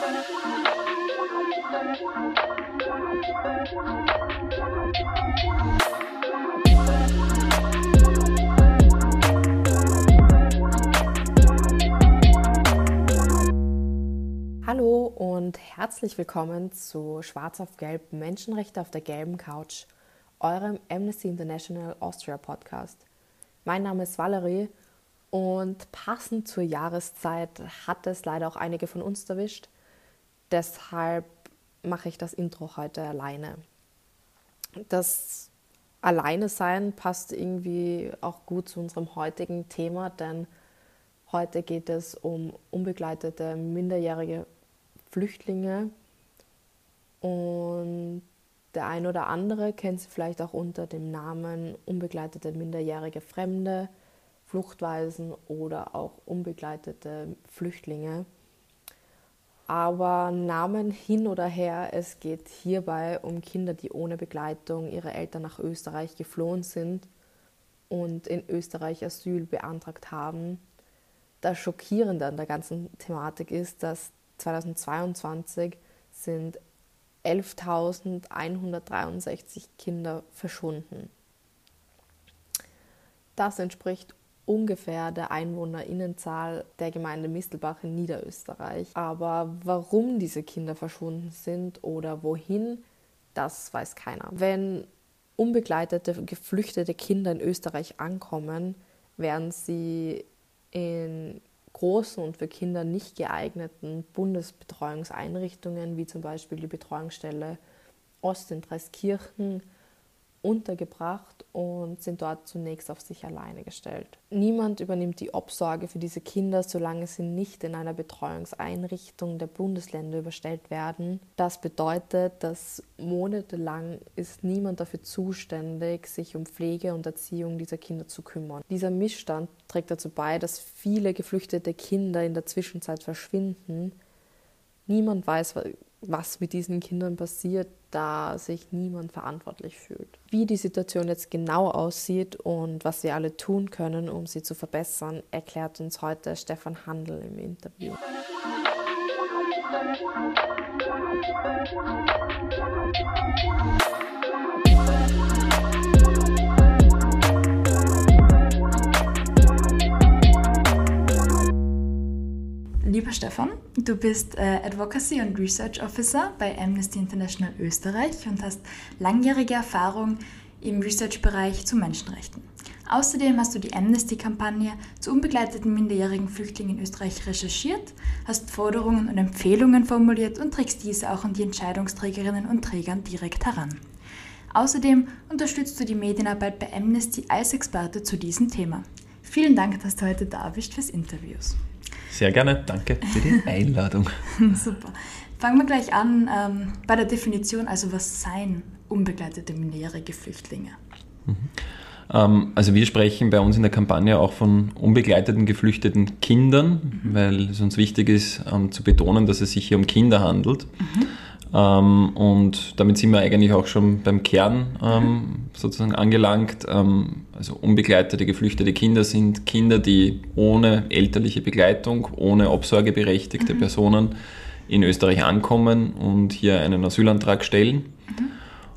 Hallo und herzlich willkommen zu Schwarz auf Gelb Menschenrechte auf der gelben Couch, eurem Amnesty International Austria Podcast. Mein Name ist Valerie und passend zur Jahreszeit hat es leider auch einige von uns erwischt. Deshalb mache ich das Intro heute alleine. Das Alleine sein passt irgendwie auch gut zu unserem heutigen Thema, denn heute geht es um unbegleitete minderjährige Flüchtlinge und der ein oder andere kennt sie vielleicht auch unter dem Namen unbegleitete minderjährige Fremde, Fluchtweisen oder auch unbegleitete Flüchtlinge. Aber Namen hin oder her, es geht hierbei um Kinder, die ohne Begleitung ihrer Eltern nach Österreich geflohen sind und in Österreich Asyl beantragt haben. Das Schockierende an der ganzen Thematik ist, dass 2022 sind 11.163 Kinder verschwunden. Das entspricht ungefähr der Einwohnerinnenzahl der Gemeinde Mistelbach in Niederösterreich. Aber warum diese Kinder verschwunden sind oder wohin, das weiß keiner. Wenn unbegleitete, geflüchtete Kinder in Österreich ankommen, werden sie in großen und für Kinder nicht geeigneten Bundesbetreuungseinrichtungen, wie zum Beispiel die Betreuungsstelle Ost in Dreiskirchen, untergebracht und sind dort zunächst auf sich alleine gestellt. Niemand übernimmt die Obsorge für diese Kinder, solange sie nicht in einer Betreuungseinrichtung der Bundesländer überstellt werden. Das bedeutet, dass monatelang ist niemand dafür zuständig, sich um Pflege und Erziehung dieser Kinder zu kümmern. Dieser Missstand trägt dazu bei, dass viele geflüchtete Kinder in der Zwischenzeit verschwinden. Niemand weiß, was mit diesen Kindern passiert, da sich niemand verantwortlich fühlt. Wie die Situation jetzt genau aussieht und was wir alle tun können, um sie zu verbessern, erklärt uns heute Stefan Handel im Interview. Lieber Stefan, du bist äh, Advocacy und Research Officer bei Amnesty International Österreich und hast langjährige Erfahrung im Research-Bereich zu Menschenrechten. Außerdem hast du die Amnesty-Kampagne zu unbegleiteten minderjährigen Flüchtlingen in Österreich recherchiert, hast Forderungen und Empfehlungen formuliert und trägst diese auch an die Entscheidungsträgerinnen und Trägern direkt heran. Außerdem unterstützt du die Medienarbeit bei Amnesty als Experte zu diesem Thema. Vielen Dank, dass du heute da bist fürs Interviews. Sehr gerne, danke für die Einladung. Super. Fangen wir gleich an ähm, bei der Definition, also was seien unbegleitete minderjährige Flüchtlinge? Mhm. Ähm, also wir sprechen bei uns in der Kampagne auch von unbegleiteten geflüchteten Kindern, mhm. weil es uns wichtig ist ähm, zu betonen, dass es sich hier um Kinder handelt. Mhm. Ähm, und damit sind wir eigentlich auch schon beim Kern ähm, sozusagen angelangt. Ähm, also unbegleitete, geflüchtete Kinder sind Kinder, die ohne elterliche Begleitung, ohne obsorgeberechtigte mhm. Personen in Österreich ankommen und hier einen Asylantrag stellen.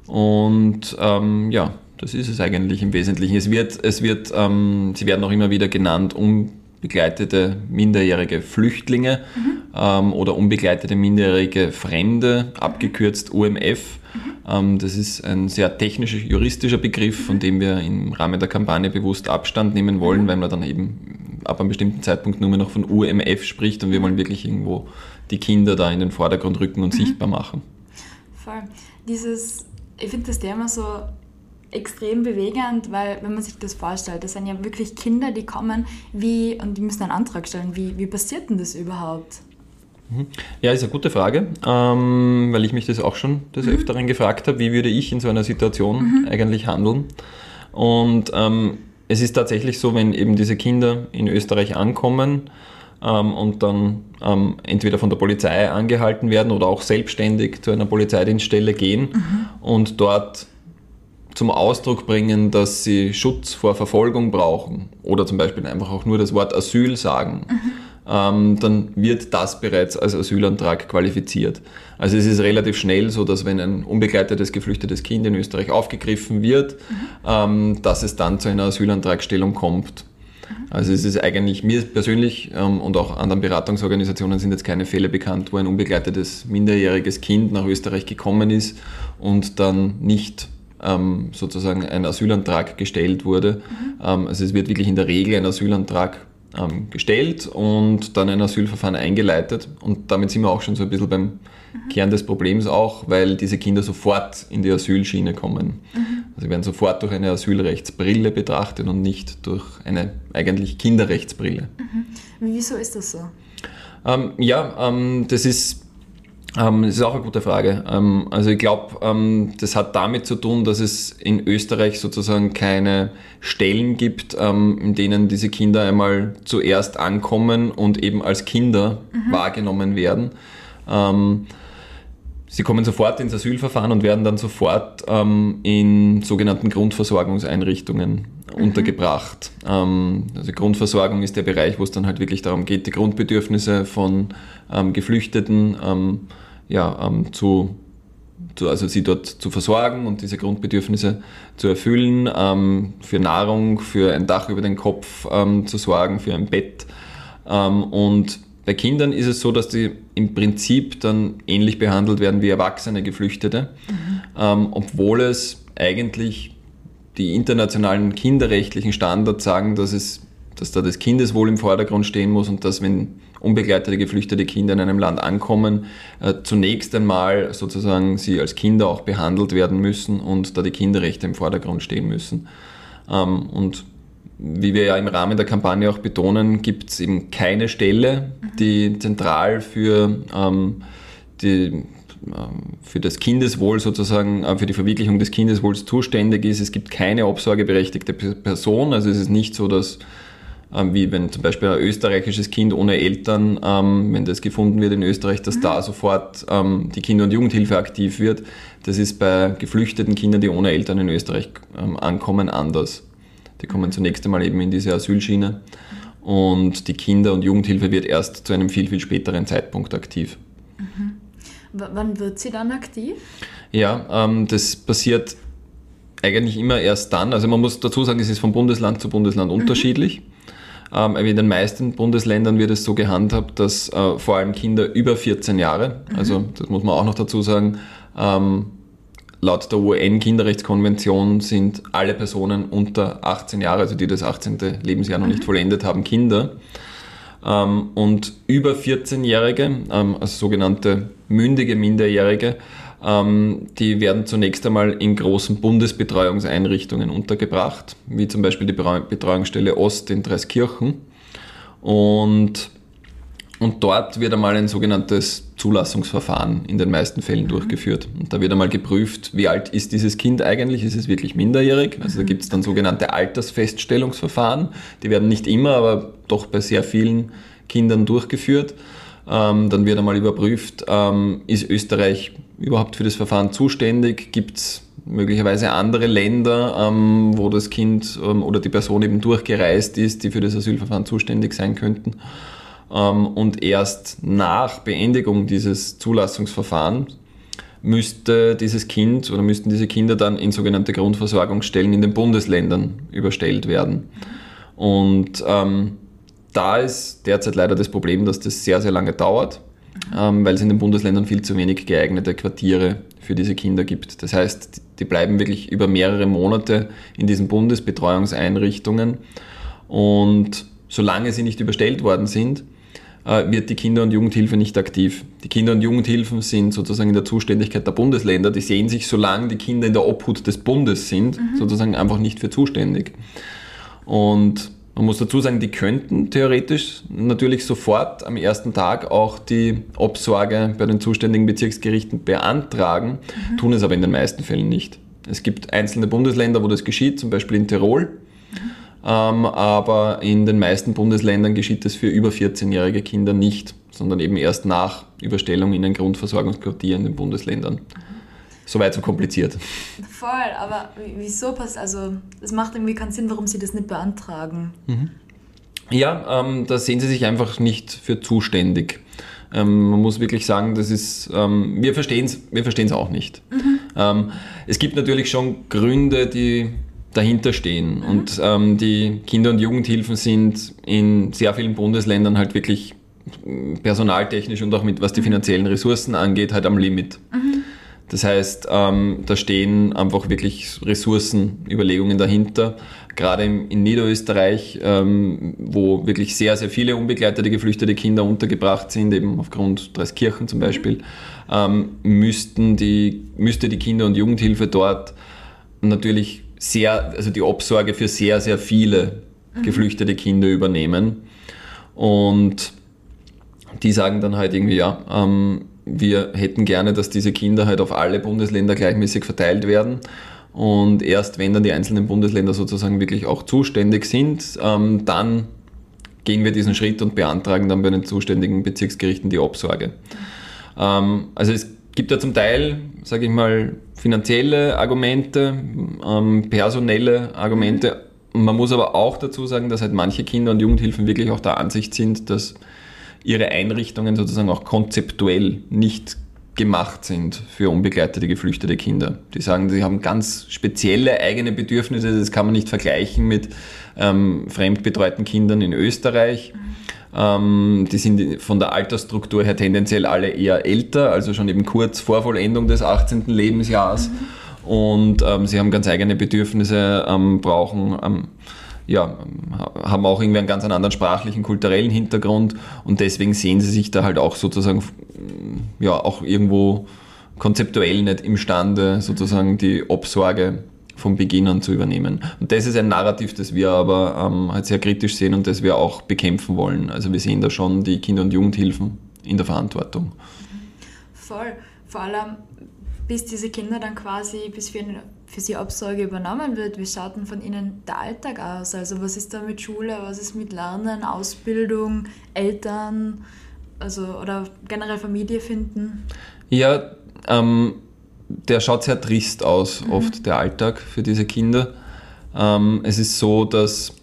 Mhm. Und ähm, ja, das ist es eigentlich im Wesentlichen. Es wird, es wird, ähm, sie werden auch immer wieder genannt, um unbegleitete minderjährige Flüchtlinge mhm. ähm, oder unbegleitete minderjährige Fremde, abgekürzt UMF. Mhm. Das ist ein sehr technischer, juristischer Begriff, von dem wir im Rahmen der Kampagne bewusst Abstand nehmen wollen, weil man dann eben ab einem bestimmten Zeitpunkt nur mehr noch von UMF spricht und wir wollen wirklich irgendwo die Kinder da in den Vordergrund rücken und mhm. sichtbar machen. Voll. Dieses, ich finde das Thema so extrem bewegend, weil wenn man sich das vorstellt, das sind ja wirklich Kinder, die kommen, wie, und die müssen einen Antrag stellen. Wie, wie passiert denn das überhaupt? Mhm. Ja, ist eine gute Frage, ähm, weil ich mich das auch schon des mhm. Öfteren gefragt habe, wie würde ich in so einer Situation mhm. eigentlich handeln? Und ähm, es ist tatsächlich so, wenn eben diese Kinder in Österreich ankommen ähm, und dann ähm, entweder von der Polizei angehalten werden oder auch selbstständig zu einer Polizeidienststelle gehen mhm. und dort zum Ausdruck bringen, dass sie Schutz vor Verfolgung brauchen oder zum Beispiel einfach auch nur das Wort Asyl sagen, mhm. ähm, dann wird das bereits als Asylantrag qualifiziert. Also es ist relativ schnell so, dass wenn ein unbegleitetes geflüchtetes Kind in Österreich aufgegriffen wird, mhm. ähm, dass es dann zu einer Asylantragstellung kommt. Also es ist eigentlich mir persönlich ähm, und auch anderen Beratungsorganisationen sind jetzt keine Fälle bekannt, wo ein unbegleitetes minderjähriges Kind nach Österreich gekommen ist und dann nicht ähm, sozusagen ein Asylantrag gestellt wurde. Mhm. Ähm, also es wird wirklich in der Regel ein Asylantrag ähm, gestellt und dann ein Asylverfahren eingeleitet. Und damit sind wir auch schon so ein bisschen beim mhm. Kern des Problems auch, weil diese Kinder sofort in die Asylschiene kommen. Mhm. Also sie werden sofort durch eine Asylrechtsbrille betrachtet und nicht durch eine eigentlich Kinderrechtsbrille. Mhm. Wieso ist das so? Ähm, ja, ähm, das ist ähm, das ist auch eine gute Frage. Ähm, also ich glaube, ähm, das hat damit zu tun, dass es in Österreich sozusagen keine Stellen gibt, ähm, in denen diese Kinder einmal zuerst ankommen und eben als Kinder mhm. wahrgenommen werden. Ähm, sie kommen sofort ins Asylverfahren und werden dann sofort ähm, in sogenannten Grundversorgungseinrichtungen mhm. untergebracht. also Grundversorgung ist der Bereich, wo es dann halt wirklich darum geht, die Grundbedürfnisse von Geflüchteten ja, ähm, zu, zu, also sie dort zu versorgen und diese Grundbedürfnisse zu erfüllen, ähm, für Nahrung, für ein Dach über den Kopf ähm, zu sorgen, für ein Bett. Ähm, und bei Kindern ist es so, dass die im Prinzip dann ähnlich behandelt werden wie erwachsene Geflüchtete, mhm. Ähm, obwohl es eigentlich die internationalen kinderrechtlichen Standards sagen, dass es dass da das Kindeswohl im Vordergrund stehen muss und dass, wenn unbegleitete geflüchtete Kinder in einem Land ankommen, äh, zunächst einmal sozusagen sie als Kinder auch behandelt werden müssen und da die Kinderrechte im Vordergrund stehen müssen. Ähm, und wie wir ja im Rahmen der Kampagne auch betonen, gibt es eben keine Stelle, die zentral für, ähm, die, für das Kindeswohl sozusagen, äh, für die Verwirklichung des Kindeswohls zuständig ist. Es gibt keine obsorgeberechtigte Person, also es ist nicht so, dass ähm, wie wenn zum Beispiel ein österreichisches Kind ohne Eltern, ähm, wenn das gefunden wird in Österreich, dass mhm. da sofort ähm, die Kinder- und Jugendhilfe aktiv wird. Das ist bei geflüchteten Kindern, die ohne Eltern in Österreich ankommen, anders. Die kommen mhm. zunächst einmal eben in diese Asylschiene und die Kinder- und Jugendhilfe wird erst zu einem viel, viel späteren Zeitpunkt aktiv. Mhm. Wann wird sie dann aktiv? Ja, ähm, das passiert eigentlich immer erst dann. Also man muss dazu sagen, es ist von Bundesland zu Bundesland mhm. unterschiedlich. Ähm, in den meisten Bundesländern wird es so gehandhabt, dass äh, vor allem Kinder über 14 Jahre, mhm. also das muss man auch noch dazu sagen, ähm, laut der UN-Kinderrechtskonvention sind alle Personen unter 18 Jahre, also die das 18. Lebensjahr noch mhm. nicht vollendet haben, Kinder. Ähm, und über 14-Jährige, ähm, also sogenannte mündige Minderjährige, ähm, die werden zunächst einmal in großen Bundesbetreuungseinrichtungen untergebracht, wie zum Beispiel die Betreuungsstelle Ost in Dreiskirchen. Und, und dort wird einmal ein sogenanntes Zulassungsverfahren in den meisten Fällen mhm. durchgeführt. Und da wird einmal geprüft, wie alt ist dieses Kind eigentlich? Ist es wirklich minderjährig? Also da mhm. gibt es dann sogenannte Altersfeststellungsverfahren. Die werden nicht immer, aber doch bei sehr vielen Kindern durchgeführt. Ähm, dann wird einmal überprüft, ähm, ist Österreich überhaupt für das Verfahren zuständig? Gibt es möglicherweise andere Länder, ähm, wo das Kind ähm, oder die Person eben durchgereist ist, die für das Asylverfahren zuständig sein könnten? Ähm, und erst nach Beendigung dieses Zulassungsverfahrens müsste dieses Kind oder müssten diese Kinder dann in sogenannte Grundversorgungsstellen in den Bundesländern überstellt werden. Und ähm, da ist derzeit leider das Problem, dass das sehr, sehr lange dauert ähm, weil es in den Bundesländern viel zu wenig geeignete Quartiere für diese Kinder gibt. Das heißt, die bleiben wirklich über mehrere Monate in diesen Bundesbetreuungseinrichtungen und solange sie nicht überstellt worden sind, wird die Kinder- und Jugendhilfe nicht aktiv. Die Kinder- und Jugendhilfen sind sozusagen in der Zuständigkeit der Bundesländer. Die sehen sich, solange die Kinder in der Obhut des Bundes sind, mhm. sozusagen einfach nicht für zuständig. Und man muss dazu sagen, die könnten theoretisch natürlich sofort am ersten Tag auch die Obsorge bei den zuständigen Bezirksgerichten beantragen, mhm. tun es aber in den meisten Fällen nicht. Es gibt einzelne Bundesländer, wo das geschieht, zum Beispiel in Tirol, mhm. Ähm, aber in den meisten Bundesländern geschieht das für über 14-jährige Kinder nicht, sondern eben erst nach Überstellung in ein Grundversorgungsquartier in den Bundesländern. Soweit so kompliziert. Voll, aber wieso passt, also es macht irgendwie keinen Sinn, warum sie das nicht beantragen. Mhm. Ja, ähm, da sehen sie sich einfach nicht für zuständig. Ähm, man muss wirklich sagen, das ist, ähm, wir verstehen es wir verstehen's auch nicht. Mhm. Ähm, es gibt natürlich schon Gründe, die dahinter stehen. Mhm. Und ähm, die Kinder- und Jugendhilfen sind in sehr vielen Bundesländern halt wirklich personaltechnisch und auch mit was die mhm. finanziellen Ressourcen angeht, halt am Limit. Mhm. Das heißt, ähm, da stehen einfach wirklich Ressourcenüberlegungen dahinter. Gerade in, in Niederösterreich, ähm, wo wirklich sehr, sehr viele unbegleitete geflüchtete Kinder untergebracht sind, eben aufgrund Dreiskirchen zum Beispiel, ähm, müssten die, müsste die Kinder- und Jugendhilfe dort natürlich sehr, also die Obsorge für sehr, sehr viele mhm. geflüchtete Kinder übernehmen. Und die sagen dann halt irgendwie, ja, ähm, wir hätten gerne, dass diese Kinder halt auf alle Bundesländer gleichmäßig verteilt werden. Und erst wenn dann die einzelnen Bundesländer sozusagen wirklich auch zuständig sind, ähm, dann gehen wir diesen Schritt und beantragen dann bei den zuständigen Bezirksgerichten die Obsorge. Ähm, also es gibt ja zum Teil, sage ich mal, finanzielle Argumente, ähm, personelle Argumente. Man muss aber auch dazu sagen, dass halt manche Kinder- und Jugendhilfen wirklich auch der Ansicht sind, dass ihre Einrichtungen sozusagen auch konzeptuell nicht gemacht sind für unbegleitete geflüchtete Kinder. Die sagen, sie haben ganz spezielle eigene Bedürfnisse, das kann man nicht vergleichen mit ähm, fremdbetreuten Kindern in Österreich. Ähm, die sind von der Altersstruktur her tendenziell alle eher älter, also schon eben kurz vor Vollendung des 18. Lebensjahres. Mhm. Und ähm, sie haben ganz eigene Bedürfnisse, ähm, brauchen ähm, ja, haben auch irgendwie einen ganz anderen sprachlichen, kulturellen Hintergrund und deswegen sehen sie sich da halt auch sozusagen ja auch irgendwo konzeptuell nicht imstande, sozusagen die Obsorge von Beginn an zu übernehmen. Und das ist ein Narrativ, das wir aber ähm, halt sehr kritisch sehen und das wir auch bekämpfen wollen. Also wir sehen da schon die Kinder- und Jugendhilfen in der Verantwortung. Voll. Vor allem, bis diese Kinder dann quasi, bis wir für sie Absorge übernommen wird, wie schaut denn von ihnen der Alltag aus? Also was ist da mit Schule, was ist mit Lernen, Ausbildung, Eltern, also oder generell Familie finden? Ja, ähm, der schaut sehr trist aus, mhm. oft der Alltag für diese Kinder. Ähm, es ist so, dass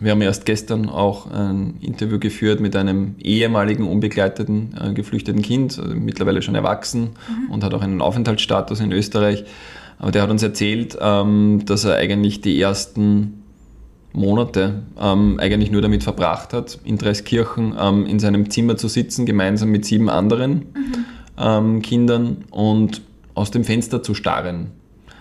wir haben erst gestern auch ein Interview geführt mit einem ehemaligen unbegleiteten äh, geflüchteten Kind, also mittlerweile schon erwachsen mhm. und hat auch einen Aufenthaltsstatus in Österreich. Aber der hat uns erzählt, ähm, dass er eigentlich die ersten Monate ähm, eigentlich nur damit verbracht hat, in Dreiskirchen ähm, in seinem Zimmer zu sitzen, gemeinsam mit sieben anderen mhm. ähm, Kindern und aus dem Fenster zu starren.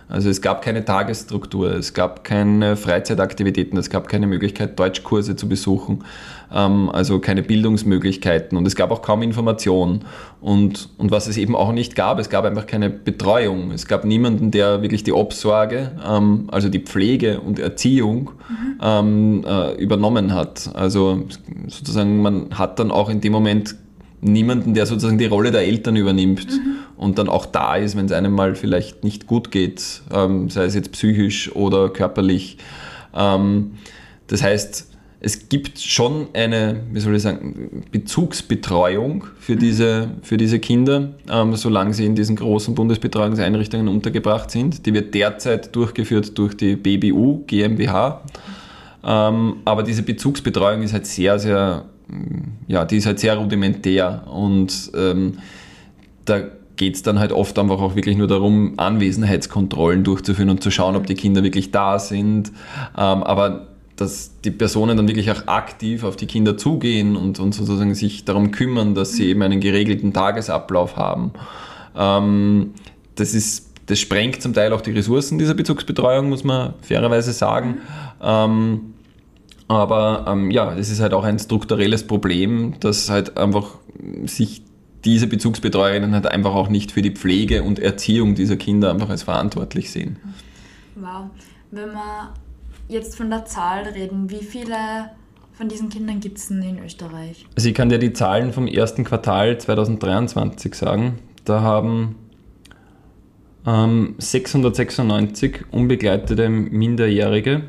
Also es gab keine Tagesstruktur, es gab keine Freizeitaktivitäten, es gab keine Möglichkeit, Deutschkurse zu besuchen, ähm, also keine Bildungsmöglichkeiten und es gab auch kaum Information. Und, und was es eben auch nicht gab, es gab einfach keine Betreuung. Es gab niemanden, der wirklich die Obsorge, ähm, also die Pflege und Erziehung mhm. ähm, äh, übernommen hat. Also sozusagen, man hat dann auch in dem Moment niemanden, der sozusagen die Rolle der Eltern übernimmt mhm. und dann auch da ist, wenn es einem mal vielleicht nicht gut geht, ähm, sei es jetzt psychisch oder körperlich. Ähm, das heißt, es gibt schon eine, wie soll ich sagen, Bezugsbetreuung für mhm. diese, für diese Kinder, ähm, solange sie in diesen großen Bundesbetreuungseinrichtungen untergebracht sind. Die wird derzeit durchgeführt durch die BBU GmbH. Ähm, aber diese Bezugsbetreuung ist halt sehr, sehr ja, die ist halt sehr rudimentär und ähm, da geht es dann halt oft einfach auch wirklich nur darum, Anwesenheitskontrollen durchzuführen und zu schauen, ob die Kinder wirklich da sind. Ähm, aber dass die Personen dann wirklich auch aktiv auf die Kinder zugehen und, und sozusagen sich darum kümmern, dass sie eben einen geregelten Tagesablauf haben. Ähm, das ist, das sprengt zum Teil auch die Ressourcen dieser Bezugsbetreuung, muss man fairerweise sagen. Ähm, aber ähm, ja, es ist halt auch ein strukturelles Problem, dass halt einfach sich diese Bezugsbetreuerinnen halt einfach auch nicht für die Pflege und Erziehung dieser Kinder einfach als verantwortlich sehen. Wow. Wenn wir jetzt von der Zahl reden, wie viele von diesen Kindern gibt es denn in Österreich? Also ich kann dir die Zahlen vom ersten Quartal 2023 sagen. Da haben ähm, 696 unbegleitete Minderjährige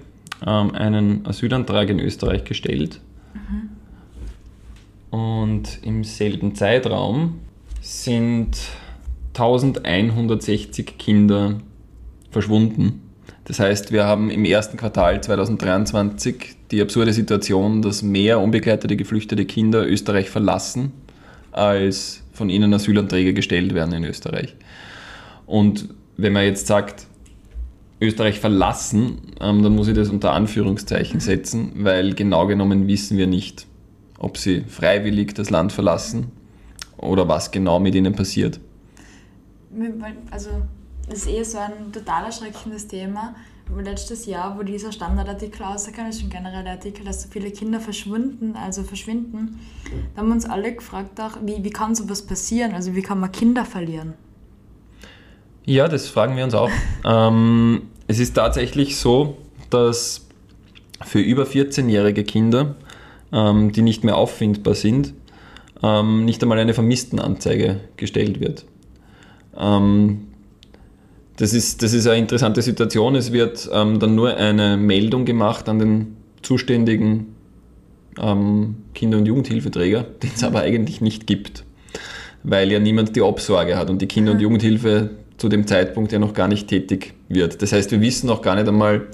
ähm, einen Asylantrag in Österreich gestellt. Mhm. Und im selben Zeitraum sind 1160 Kinder verschwunden. Das heißt, wir haben im ersten Quartal 2023 die absurde Situation, dass mehr unbegleitete geflüchtete Kinder Österreich verlassen, als von ihnen Asylanträge gestellt werden in Österreich. Und wenn man jetzt sagt, Österreich verlassen, ähm, dann muss ich das unter Anführungszeichen setzen, weil genau genommen wissen wir nicht, ob sie freiwillig das Land verlassen oder was genau mit ihnen passiert. Also, das ist eh so ein total erschreckendes Thema. Letztes Jahr, wo dieser Standardartikel rausgekommen ist, und generell der Artikel, dass so viele Kinder verschwinden, also verschwinden, da haben wir uns alle gefragt, auch, wie, wie kann sowas passieren? Also, wie kann man Kinder verlieren? Ja, das fragen wir uns auch. ähm, es ist tatsächlich so, dass für über 14-jährige Kinder, ähm, die nicht mehr auffindbar sind, ähm, nicht einmal eine Vermisstenanzeige gestellt wird. Ähm, das, ist, das ist eine interessante Situation. Es wird ähm, dann nur eine Meldung gemacht an den zuständigen ähm, Kinder- und Jugendhilfeträger, den es aber eigentlich nicht gibt, weil ja niemand die Obsorge hat und die Kinder- und Jugendhilfe zu dem Zeitpunkt ja noch gar nicht tätig wird. Das heißt, wir wissen auch gar nicht einmal,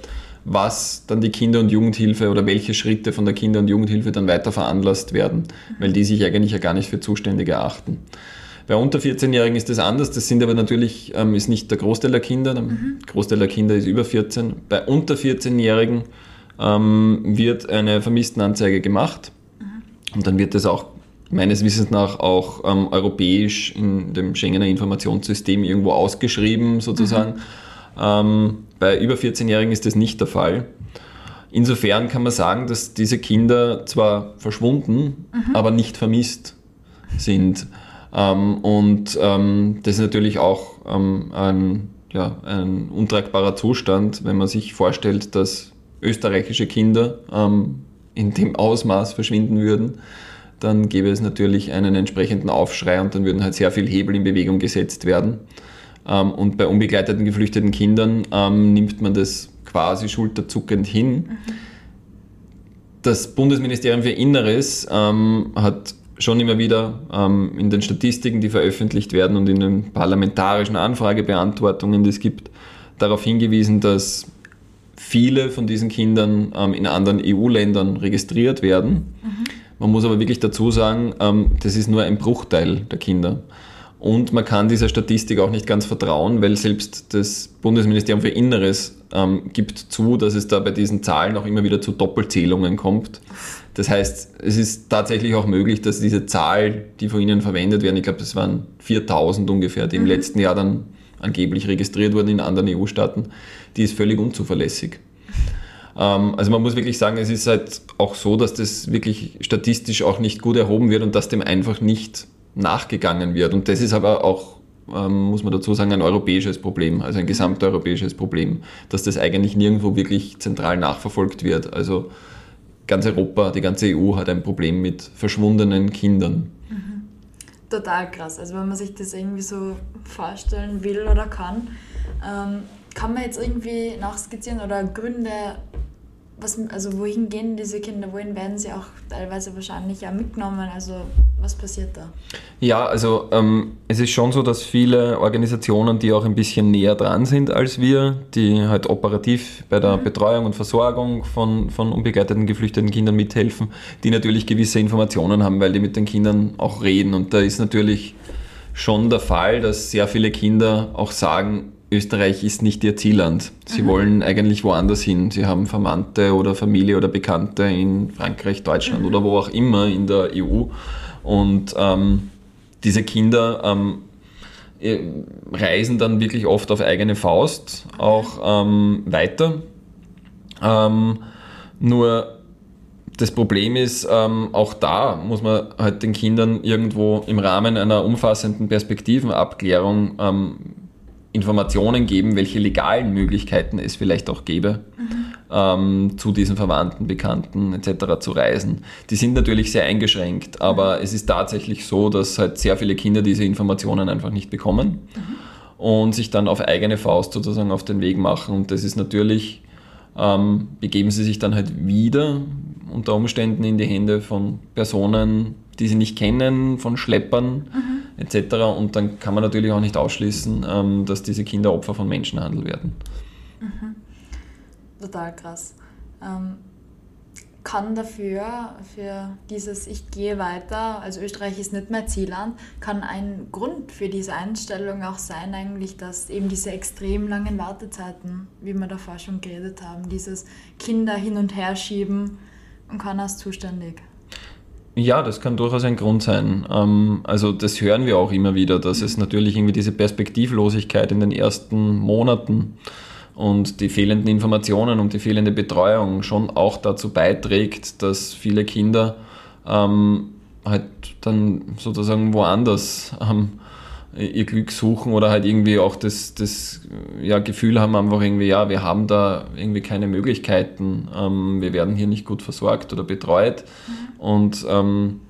was dann die Kinder- und Jugendhilfe oder welche Schritte von der Kinder- und Jugendhilfe dann weiter veranlasst werden, weil die sich eigentlich ja gar nicht für zuständig erachten. Bei unter 14-Jährigen ist das anders. Das sind aber natürlich, ähm, ist nicht der Großteil der Kinder. Der mhm. Großteil der Kinder ist über 14. Bei unter 14-Jährigen ähm, wird eine Vermisstenanzeige gemacht. Mhm. Und dann wird das auch meines Wissens nach auch ähm, europäisch in dem Schengener Informationssystem irgendwo ausgeschrieben, sozusagen. Mhm. Ähm, bei über 14-Jährigen ist das nicht der Fall. Insofern kann man sagen, dass diese Kinder zwar verschwunden, mhm. aber nicht vermisst sind. Ähm, und ähm, das ist natürlich auch ähm, ein, ja, ein untragbarer Zustand, wenn man sich vorstellt, dass österreichische Kinder ähm, in dem Ausmaß verschwinden würden dann gäbe es natürlich einen entsprechenden Aufschrei und dann würden halt sehr viel Hebel in Bewegung gesetzt werden. Ähm, und bei unbegleiteten geflüchteten Kindern ähm, nimmt man das quasi schulterzuckend hin. Das Bundesministerium für Inneres ähm, hat schon immer wieder in den Statistiken, die veröffentlicht werden und in den parlamentarischen Anfragebeantwortungen, die es gibt, darauf hingewiesen, dass viele von diesen Kindern ähm, in anderen EU-Ländern registriert werden. Mhm man muss aber wirklich dazu sagen, ähm, das ist nur ein Bruchteil der Kinder. Und man kann dieser Statistik auch nicht ganz vertrauen, weil selbst das Bundesministerium für Inneres ähm, gibt zu, dass es da bei diesen Zahlen auch immer wieder zu Doppelzählungen kommt. Das heißt, es ist tatsächlich auch möglich, dass diese Zahl, die von Ihnen verwendet werden, ich glaube, das waren 4000 ungefähr, die im mhm. letzten Jahr dann angeblich registriert wurden in anderen EU-Staaten, die ist völlig unzuverlässig. Ähm, also man muss wirklich sagen, es ist halt auch so, dass das wirklich statistisch auch nicht gut erhoben wird und dass dem einfach nicht nachgegangen wird. Und das ist aber auch, ähm, muss man dazu sagen, ein europäisches Problem, also ein gesamteuropäisches Problem, dass das eigentlich nirgendwo wirklich zentral nachverfolgt wird. Also ganz Europa, die ganze EU hat ein Problem mit verschwundenen Kindern. Mhm. Total krass. Also wenn man sich das irgendwie so vorstellen will oder kann, ähm, kann man jetzt irgendwie nachskizzieren oder Gründe was, also wohin gehen diese Kinder, wohin werden sie auch teilweise wahrscheinlich ja mitgenommen? Also was passiert da? Ja, also ähm, es ist schon so, dass viele Organisationen, die auch ein bisschen näher dran sind als wir, die halt operativ bei der mhm. Betreuung und Versorgung von, von unbegleiteten geflüchteten Kindern mithelfen, die natürlich gewisse Informationen haben, weil die mit den Kindern auch reden. Und da ist natürlich schon der Fall, dass sehr viele Kinder auch sagen, Österreich ist nicht ihr Zielland. Sie mhm. wollen eigentlich woanders hin. Sie haben Verwandte oder Familie oder Bekannte in Frankreich, Deutschland mhm. oder wo auch immer in der EU. Und ähm, diese Kinder ähm, äh, reisen dann wirklich oft auf eigene Faust auch ähm, weiter. Ähm, nur das Problem ist, ähm, auch da muss man halt den Kindern irgendwo im Rahmen einer umfassenden Perspektivenabklärung ähm, Informationen geben, welche legalen Möglichkeiten es vielleicht auch gäbe, mhm. ähm, zu diesen Verwandten, Bekannten etc. zu reisen. Die sind natürlich sehr eingeschränkt, aber mhm. es ist tatsächlich so, dass halt sehr viele Kinder diese Informationen einfach nicht bekommen mhm. und sich dann auf eigene Faust sozusagen auf den Weg machen. Und das ist natürlich, ähm, begeben sie sich dann halt wieder unter Umständen in die Hände von Personen, die sie nicht kennen, von Schleppern mhm. Etc. Und dann kann man natürlich auch nicht ausschließen, ähm, dass diese Kinder Opfer von Menschenhandel werden. Mhm. Total krass. Ähm, kann dafür, für dieses Ich gehe weiter, also Österreich ist nicht mehr Zielland, kann ein Grund für diese Einstellung auch sein, eigentlich, dass eben diese extrem langen Wartezeiten, wie wir davor schon geredet haben, dieses Kinder hin und her schieben und keiner ist zuständig. Ja, das kann durchaus ein Grund sein. Ähm, also das hören wir auch immer wieder, dass es natürlich irgendwie diese Perspektivlosigkeit in den ersten Monaten und die fehlenden Informationen und die fehlende Betreuung schon auch dazu beiträgt, dass viele Kinder ähm, halt dann sozusagen woanders ähm, ihr Glück suchen oder halt irgendwie auch das, das ja, Gefühl haben, einfach irgendwie, ja, wir haben da irgendwie keine Möglichkeiten, ähm, wir werden hier nicht gut versorgt oder betreut mhm. und ähm,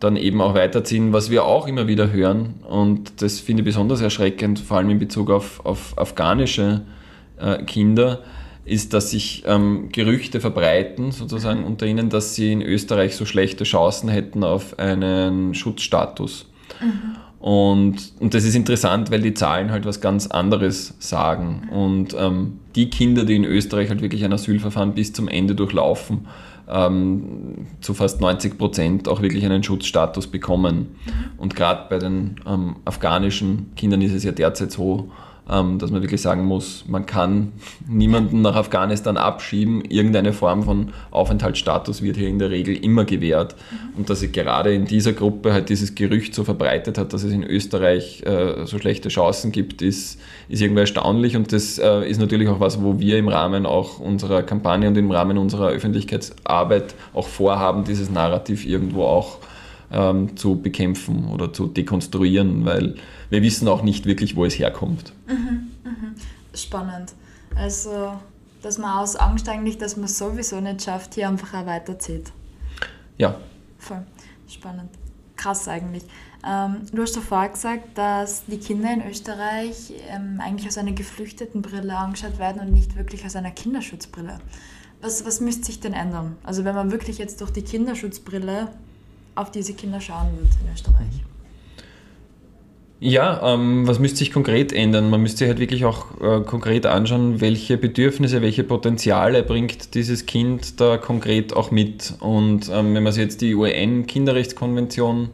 dann eben auch weiterziehen, was wir auch immer wieder hören und das finde ich besonders erschreckend, vor allem in Bezug auf, auf afghanische äh, Kinder, ist, dass sich ähm, Gerüchte verbreiten, sozusagen unter ihnen, dass sie in Österreich so schlechte Chancen hätten auf einen Schutzstatus. Mhm. Und, und das ist interessant, weil die Zahlen halt was ganz anderes sagen. Und ähm, die Kinder, die in Österreich halt wirklich ein Asylverfahren bis zum Ende durchlaufen, ähm, zu fast 90 Prozent auch wirklich einen Schutzstatus bekommen. Mhm. Und gerade bei den ähm, afghanischen Kindern ist es ja derzeit so, dass man wirklich sagen muss, man kann niemanden nach Afghanistan abschieben. Irgendeine Form von Aufenthaltsstatus wird hier in der Regel immer gewährt. Mhm. Und dass sich gerade in dieser Gruppe halt dieses Gerücht so verbreitet hat, dass es in Österreich äh, so schlechte Chancen gibt, ist, ist irgendwie erstaunlich. Und das äh, ist natürlich auch was, wo wir im Rahmen auch unserer Kampagne und im Rahmen unserer Öffentlichkeitsarbeit auch vorhaben, dieses Narrativ irgendwo auch ähm, zu bekämpfen oder zu dekonstruieren, weil wir wissen auch nicht wirklich, wo es herkommt. Mhm, mhm. Spannend. Also, dass man aus Angst eigentlich, dass man es sowieso nicht schafft, hier einfach auch weiterzieht. Ja. Voll. Spannend. Krass eigentlich. Ähm, du hast davor gesagt, dass die Kinder in Österreich ähm, eigentlich aus einer geflüchteten Brille angeschaut werden und nicht wirklich aus einer Kinderschutzbrille. Was, was müsste sich denn ändern? Also wenn man wirklich jetzt durch die Kinderschutzbrille auf diese Kinder schauen wird in Österreich? Ja, ähm, was müsste sich konkret ändern? Man müsste halt wirklich auch äh, konkret anschauen, welche Bedürfnisse, welche Potenziale bringt dieses Kind da konkret auch mit. Und ähm, wenn man sich jetzt die UN-Kinderrechtskonvention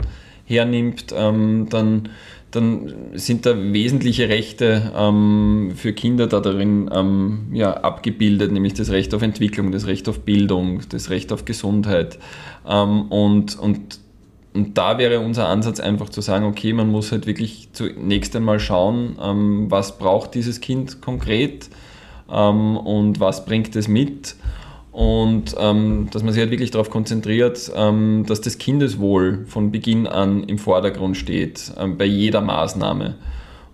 hernimmt, ähm, dann, dann sind da wesentliche Rechte ähm, für Kinder da darin ähm, ja, abgebildet, nämlich das Recht auf Entwicklung, das Recht auf Bildung, das Recht auf Gesundheit. Ähm, und, und und da wäre unser Ansatz einfach zu sagen, okay, man muss halt wirklich zunächst einmal schauen, ähm, was braucht dieses Kind konkret ähm, und was bringt es mit. Und ähm, dass man sich halt wirklich darauf konzentriert, ähm, dass das Kindeswohl von Beginn an im Vordergrund steht, ähm, bei jeder Maßnahme.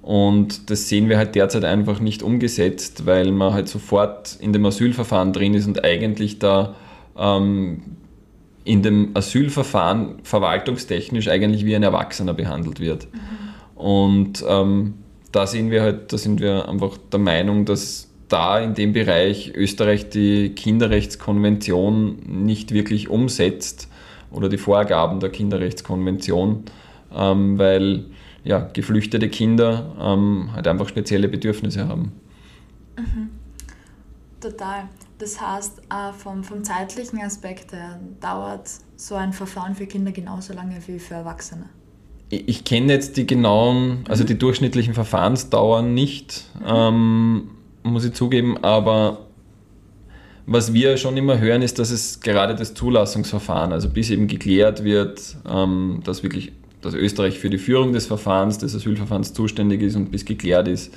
Und das sehen wir halt derzeit einfach nicht umgesetzt, weil man halt sofort in dem Asylverfahren drin ist und eigentlich da ähm, in dem Asylverfahren verwaltungstechnisch eigentlich wie ein Erwachsener behandelt wird. Mhm. Und ähm, da sehen wir halt, da sind wir einfach der Meinung, dass da in dem Bereich Österreich die Kinderrechtskonvention nicht wirklich umsetzt oder die Vorgaben der Kinderrechtskonvention, ähm, weil ja, geflüchtete Kinder ähm, halt einfach spezielle Bedürfnisse haben. Mhm. Total. Das heißt, vom, vom zeitlichen Aspekt her dauert so ein Verfahren für Kinder genauso lange wie für Erwachsene. Ich, ich kenne jetzt die genauen, also die durchschnittlichen Verfahrensdauern nicht, mhm. ähm, muss ich zugeben, aber was wir schon immer hören, ist, dass es gerade das Zulassungsverfahren, also bis eben geklärt wird, ähm, dass wirklich dass Österreich für die Führung des Verfahrens, des Asylverfahrens zuständig ist und bis geklärt ist,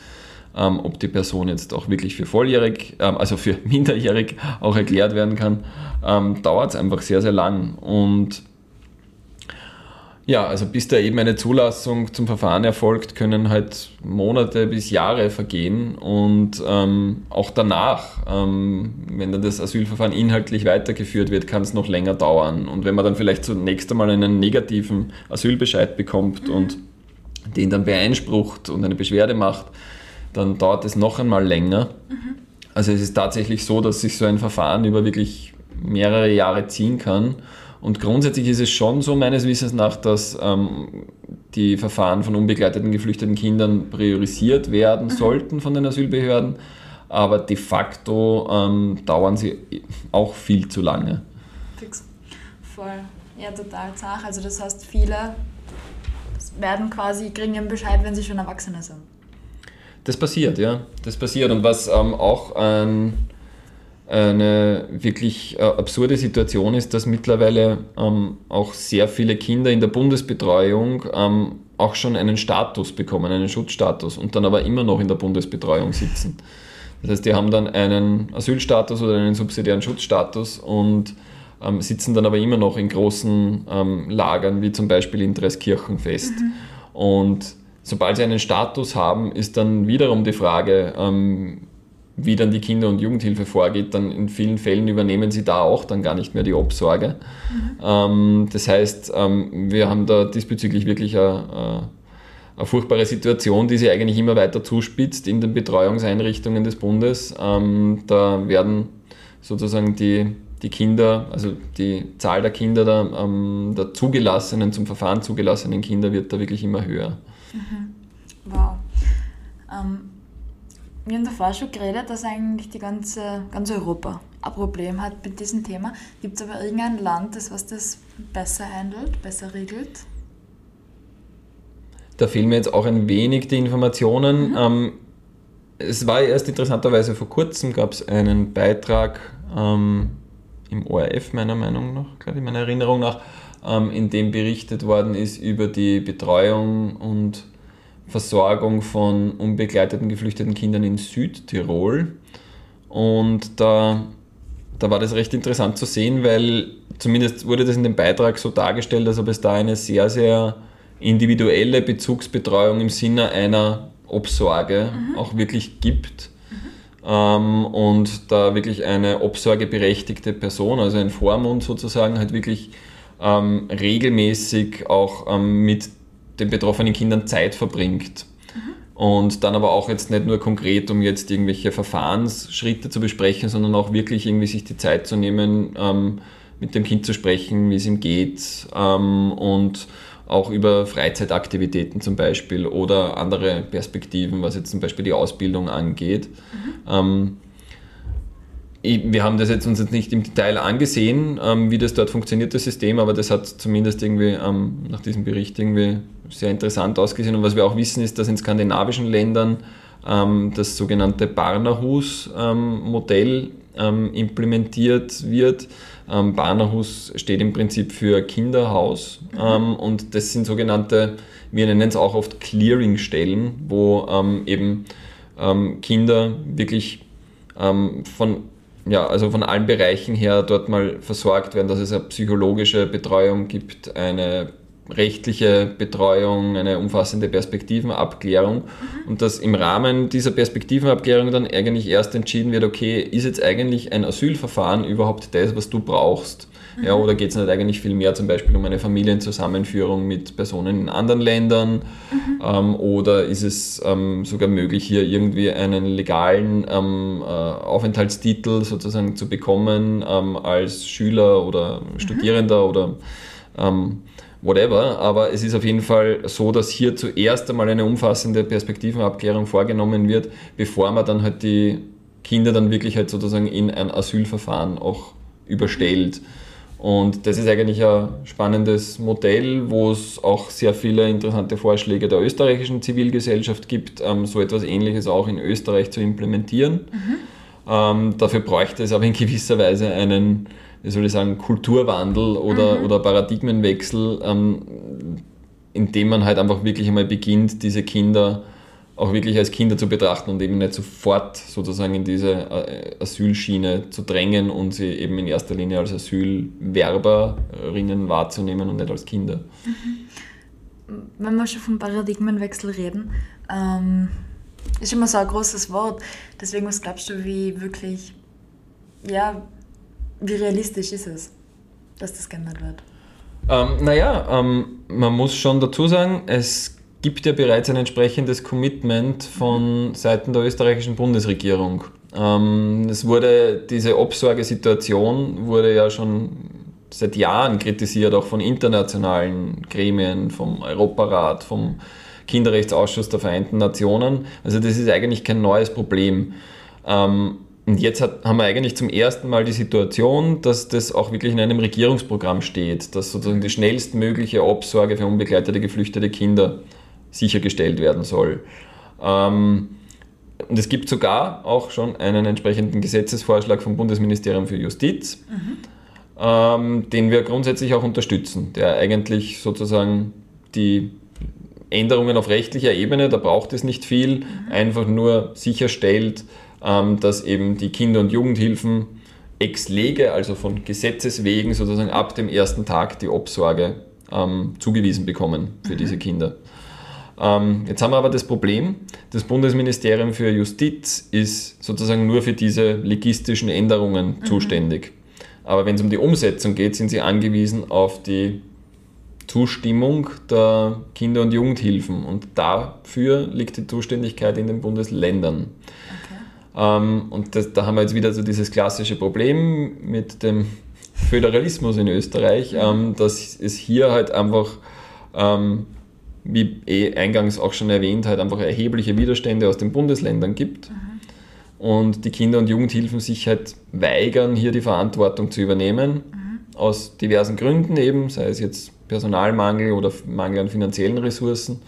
ähm, ob die Person jetzt auch wirklich für volljährig, ähm, also für minderjährig auch erklärt werden kann, dauert es einfach sehr, sehr lang. Und ja, also bis da eben eine Zulassung zum Verfahren erfolgt, können halt Monate bis Jahre vergehen und ähm, auch danach, ähm, wenn dann das Asylverfahren inhaltlich weitergeführt wird, kann es noch länger dauern. Und wenn man dann vielleicht zunächst einmal einen negativen Asylbescheid bekommt mhm. und den dann beeinsprucht und eine Beschwerde macht, dann dauert es noch einmal länger. Mhm. Also es ist tatsächlich so, dass sich so ein Verfahren über wirklich mehrere Jahre ziehen kann. Und grundsätzlich ist es schon so meines Wissens nach, dass ähm, die Verfahren von unbegleiteten geflüchteten Kindern priorisiert werden mhm. sollten von den Asylbehörden. Aber de facto ähm, dauern sie auch viel zu lange. fix. Voll. Ja, total zart. Also das heißt, viele werden quasi, kriegen ihren Bescheid, wenn sie schon Erwachsene sind. Das passiert, ja. Das passiert. Und was ähm, auch ein, eine wirklich äh, absurde Situation ist, dass mittlerweile ähm, auch sehr viele Kinder in der Bundesbetreuung ähm, auch schon einen Status bekommen, einen Schutzstatus und dann aber immer noch in der Bundesbetreuung sitzen. Das heißt, die haben dann einen Asylstatus oder einen subsidiären Schutzstatus und ähm, sitzen dann aber immer noch in großen ähm, Lagern, wie zum Beispiel in Dreskirchenfest. Mhm. Und sobald sie einen Status haben, ist dann wiederum die Frage, ähm, wie dann die Kinder- und Jugendhilfe vorgeht, dann in vielen Fällen übernehmen sie da auch dann gar nicht mehr die Obsorge. Mhm. Ähm, das heißt, ähm, wir haben da diesbezüglich wirklich eine, eine, furchtbare Situation, die sich eigentlich immer weiter zuspitzt in den Betreuungseinrichtungen des Bundes. Ähm, da werden sozusagen die die Kinder, also die Zahl der Kinder, der, ähm, der zugelassenen, zum Verfahren zugelassenen Kinder wird da wirklich immer höher. Mhm. Wow. Ähm, wir haben davor schon geredet, dass eigentlich die ganze, ganz Europa ein Problem hat mit diesem Thema. Gibt es aber irgendein Land, das was das besser handelt, besser regelt? Da fehlen mir jetzt auch ein wenig die Informationen. Mhm. Ähm, es war erst interessanterweise vor kurzem, gab es einen Beitrag ähm, im ORF meiner Meinung nach, glaube ich, meiner Erinnerung nach, ähm, in dem berichtet worden ist über die Betreuung und Versorgung von unbegleiteten geflüchteten Kindern in Südtirol. Und da, da war das recht interessant zu sehen, weil zumindest wurde das in dem Beitrag so dargestellt, als ob es da eine sehr, sehr individuelle Bezugsbetreuung im Sinne einer Obsorge mhm. auch wirklich gibt ähm, und da wirklich eine obsorgeberechtigte Person, also ein Vormund sozusagen, halt wirklich ähm, regelmäßig auch ähm, mit den betroffenen Kindern Zeit verbringt. Und dann aber auch jetzt nicht nur konkret, um jetzt irgendwelche Verfahrensschritte zu besprechen, sondern auch wirklich irgendwie sich die Zeit zu nehmen, ähm, mit dem Kind zu sprechen, wie es ihm geht ähm, und auch über Freizeitaktivitäten zum Beispiel oder andere Perspektiven, was jetzt zum Beispiel die Ausbildung angeht. Mhm. Ähm, wir haben das jetzt uns jetzt nicht im Detail angesehen, ähm, wie das dort funktioniert, das System, aber das hat zumindest irgendwie ähm, nach diesem Bericht irgendwie sehr interessant ausgesehen. Und was wir auch wissen, ist, dass in skandinavischen Ländern ähm, das sogenannte Barnahus-Modell ähm, implementiert wird ähm, Barnerhus steht im Prinzip für Kinderhaus mhm. ähm, und das sind sogenannte, wir nennen es auch oft Clearing-Stellen, wo ähm, eben ähm, Kinder wirklich ähm, von ja, also von allen Bereichen her dort mal versorgt werden, dass es eine psychologische Betreuung gibt, eine rechtliche Betreuung, eine umfassende Perspektivenabklärung mhm. und dass im Rahmen dieser Perspektivenabklärung dann eigentlich erst entschieden wird, okay, ist jetzt eigentlich ein Asylverfahren überhaupt das, was du brauchst? Mhm. Ja, oder geht es nicht eigentlich viel mehr zum Beispiel um eine Familienzusammenführung mit Personen in anderen Ländern? Mhm. Ähm, oder ist es ähm, sogar möglich, hier irgendwie einen legalen ähm, äh, Aufenthaltstitel sozusagen zu bekommen ähm, als Schüler oder mhm. Studierender oder ähm, whatever, aber es ist auf jeden Fall so, dass hier zuerst einmal eine umfassende Perspektivenabklärung vorgenommen wird, bevor man dann halt die Kinder dann wirklich halt sozusagen in ein Asylverfahren auch überstellt. Und das ist eigentlich ein spannendes Modell, wo es auch sehr viele interessante Vorschläge der österreichischen Zivilgesellschaft gibt, ähm, so etwas Ähnliches auch in Österreich zu implementieren. Mhm. Ähm, dafür bräuchte es aber in gewisser Weise einen wie soll ich sagen, Kulturwandel oder, mhm. oder Paradigmenwechsel, ähm, indem man halt einfach wirklich einmal beginnt, diese Kinder auch wirklich als Kinder zu betrachten und eben nicht sofort sozusagen in diese äh, Asylschiene zu drängen und sie eben in erster Linie als Asylwerberinnen wahrzunehmen und nicht als Kinder. Mhm. Wenn wir schon vom Paradigmenwechsel reden, ähm, ist immer so ein großes Wort. Deswegen, was glaubst du, wie wirklich, ja, wie realistisch ist es, dass das geändert wird? Ähm, naja, ähm, man muss schon dazu sagen, es gibt ja bereits ein entsprechendes Commitment von Seiten der österreichischen Bundesregierung. Ähm, es wurde, diese Obsorgesituation wurde ja schon seit Jahren kritisiert, auch von internationalen Gremien, vom Europarat, vom Kinderrechtsausschuss der Vereinten Nationen. Also das ist eigentlich kein neues Problem. Ähm, und jetzt hat, haben wir eigentlich zum ersten Mal die Situation, dass das auch wirklich in einem Regierungsprogramm steht, dass sozusagen die schnellstmögliche Obsorge für unbegleitete geflüchtete Kinder sichergestellt werden soll. Ähm, und es gibt sogar auch schon einen entsprechenden Gesetzesvorschlag vom Bundesministerium für Justiz, mhm. ähm, den wir grundsätzlich auch unterstützen, der eigentlich sozusagen die Änderungen auf rechtlicher Ebene, da braucht es nicht viel, mhm. einfach nur sicherstellt, dass eben die Kinder- und Jugendhilfen ex lege, also von Gesetzes wegen sozusagen ab dem ersten Tag die Obsorge ähm, zugewiesen bekommen für mhm. diese Kinder. Ähm, jetzt haben wir aber das Problem, das Bundesministerium für Justiz ist sozusagen nur für diese legistischen Änderungen mhm. zuständig. Aber wenn es um die Umsetzung geht, sind sie angewiesen auf die Zustimmung der Kinder- und Jugendhilfen. Und dafür liegt die Zuständigkeit in den Bundesländern. Ähm, und das, da haben wir jetzt wieder so dieses klassische Problem mit dem Föderalismus in Österreich, mhm. ähm, dass es hier halt einfach ähm, wie eh eingangs auch schon erwähnt, halt einfach erhebliche Widerstände aus den Bundesländern gibt. Mhm. Und die Kinder- und Jugendhilfen sich halt weigern, hier die Verantwortung zu übernehmen, mhm. aus diversen Gründen eben, sei es jetzt Personalmangel oder Mangel an finanziellen Ressourcen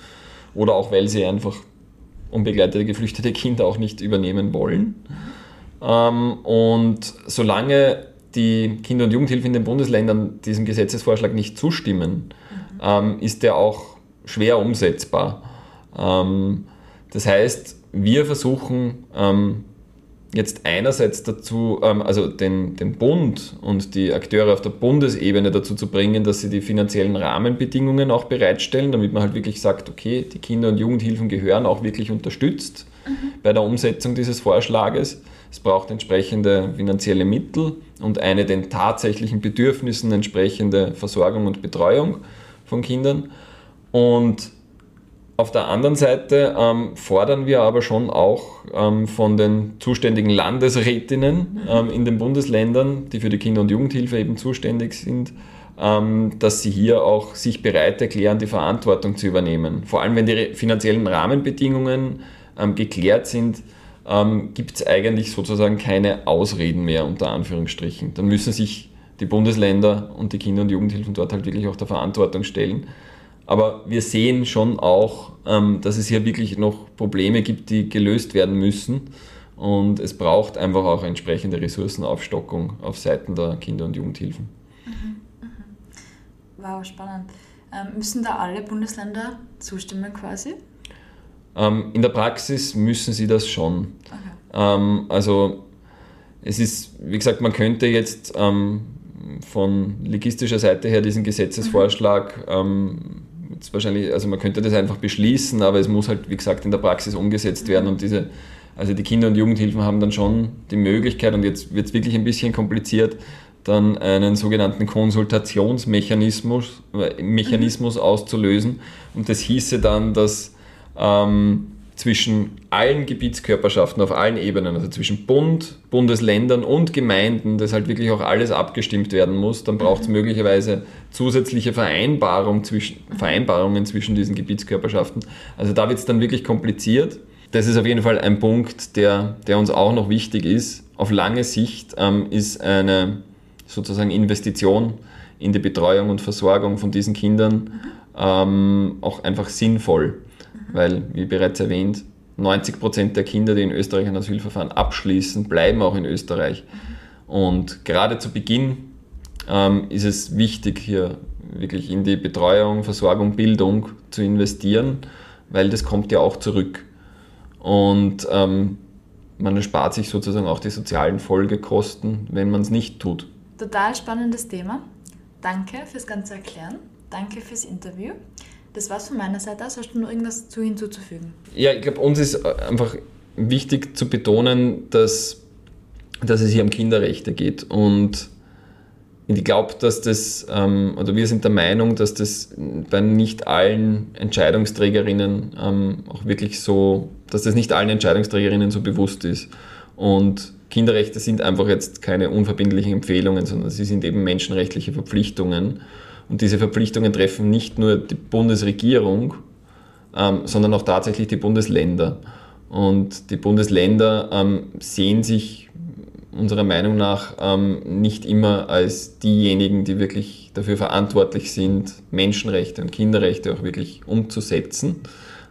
oder auch weil sie einfach unbegleitete geflüchtete Kinder auch nicht übernehmen wollen. Ähm, und solange die Kinder- und Jugendhilfe in den Bundesländern diesem Gesetzesvorschlag nicht zustimmen, mhm. ist der auch schwer umsetzbar. Ähm, das heißt, wir versuchen ähm, jetzt einerseits dazu, ähm, also den, den Bund und die Akteure auf der Bundesebene dazu zu bringen, dass sie die finanziellen Rahmenbedingungen auch bereitstellen, damit man halt wirklich sagt, okay, die Kinder- und Jugendhilfen gehören auch wirklich unterstützt mhm. bei der Umsetzung dieses Vorschlages. Es braucht entsprechende finanzielle Mittel und eine den tatsächlichen Bedürfnissen entsprechende Versorgung und Betreuung von Kindern. Und auf der anderen Seite ähm, fordern wir aber schon auch ähm, von den zuständigen Landesrätinnen mhm. ähm, in den Bundesländern, die für die Kinder- und Jugendhilfe eben zuständig sind, ähm, dass sie hier auch sich bereit erklären, die Verantwortung zu übernehmen. Vor allem, wenn die finanziellen Rahmenbedingungen ähm, geklärt sind, ähm, gibt es eigentlich sozusagen keine Ausreden mehr unter Anführungsstrichen. Dann müssen sich die Bundesländer und die Kinder- und Jugendhilfen dort halt wirklich auch der Verantwortung stellen. Aber wir sehen schon auch, ähm, dass es hier wirklich noch Probleme gibt, die gelöst werden müssen. Und es braucht einfach auch entsprechende Ressourcenaufstockung auf Seiten der Kinder- und Jugendhilfen. Mhm, mhm. Wow, spannend. Ähm, müssen da alle Bundesländer zustimmen quasi? Ähm, in der Praxis müssen sie das schon. Okay. also es ist, wie gesagt, man könnte jetzt von legistischer Seite her diesen Gesetzesvorschlag mhm jetzt wahrscheinlich, also man könnte das einfach beschließen, aber es muss halt, wie gesagt, in der Praxis umgesetzt werden und diese, also die Kinder- und Jugendhilfen haben dann schon die Möglichkeit, und jetzt wird es wirklich ein bisschen kompliziert, dann einen sogenannten Konsultationsmechanismus Mechanismus mhm. auszulösen. Und das hieße dann, dass ähm, zwischen allen Gebietskörperschaften auf allen Ebenen, also zwischen Bund, Bundesländern und Gemeinden, das halt wirklich auch alles abgestimmt werden muss, dann braucht es mhm. möglicherweise zusätzliche Vereinbarung zwischen, Vereinbarungen zwischen diesen Gebietskörperschaften. Also da wird es dann wirklich kompliziert. Das ist auf jeden Fall ein Punkt, der, der uns auch noch wichtig ist. Auf lange Sicht ähm, ist eine sozusagen Investition in die Betreuung und Versorgung von diesen Kindern mhm. ähm, auch einfach sinnvoll weil, wie bereits erwähnt, 90 Prozent der Kinder, die in Österreich ein Asylverfahren abschließen, bleiben auch in Österreich. Und gerade zu Beginn ähm, ist es wichtig, hier wirklich in die Betreuung, Versorgung, Bildung zu investieren, weil das kommt ja auch zurück. Und ähm, man erspart sich sozusagen auch die sozialen Folgekosten, wenn man es nicht tut. Total spannendes Thema. Danke fürs ganze Erklären. Danke fürs Interview. Das war's von meiner Seite aus. Hast du noch irgendwas zu hinzuzufügen? Ja, ich glaube, uns ist äh, einfach wichtig zu betonen, dass, dass es hier um Kinderrechte geht. Und ich glaube, dass das, ähm, oder wir sind der Meinung, dass das bei nicht allen Entscheidungsträgerinnen ähm, auch wirklich so, dass das nicht allen Entscheidungsträgerinnen so bewusst ist. Und Kinderrechte sind einfach jetzt keine unverbindlichen Empfehlungen, sondern sie sind eben menschenrechtliche Verpflichtungen. Und diese Verpflichtungen treffen nicht nur die Bundesregierung, ähm, sondern auch tatsächlich die Bundesländer. Und die Bundesländer ähm, sehen sich unserer Meinung nach ähm, nicht immer als diejenigen, die wirklich dafür verantwortlich sind, Menschenrechte und Kinderrechte auch wirklich umzusetzen.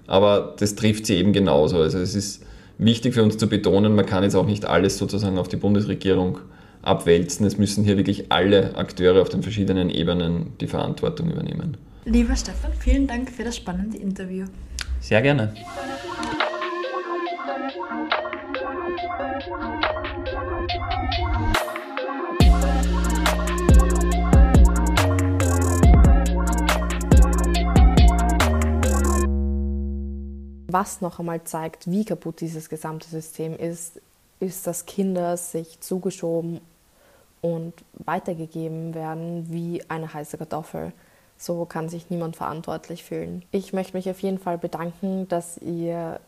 Aber das trifft sie eben genauso. Also es ist wichtig für uns zu betonen, man kann jetzt auch nicht alles sozusagen auf die Bundesregierung abwälzen. Es müssen hier wirklich alle Akteure auf den verschiedenen Ebenen die Verantwortung übernehmen. Lieber Stefan, vielen Dank für das spannende Interview. Sehr gerne. Was noch einmal zeigt, wie kaputt dieses gesamte System ist, ist, dass Kinder sich zugeschoben und weitergegeben werden wie eine heiße Kartoffel. So kann sich niemand verantwortlich fühlen. Ich möchte mich auf jeden Fall bedanken, dass ihr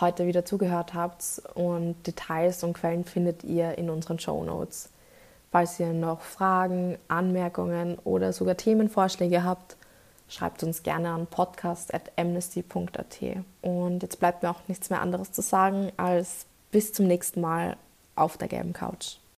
heute wieder zugehört habt und Details und Quellen findet ihr in unseren Show Notes. Falls ihr noch Fragen, Anmerkungen oder sogar Themenvorschläge habt, schreibt uns gerne an podcast.amnesty.at. Und jetzt bleibt mir auch nichts mehr anderes zu sagen als bis zum nächsten Mal auf der gelben Couch.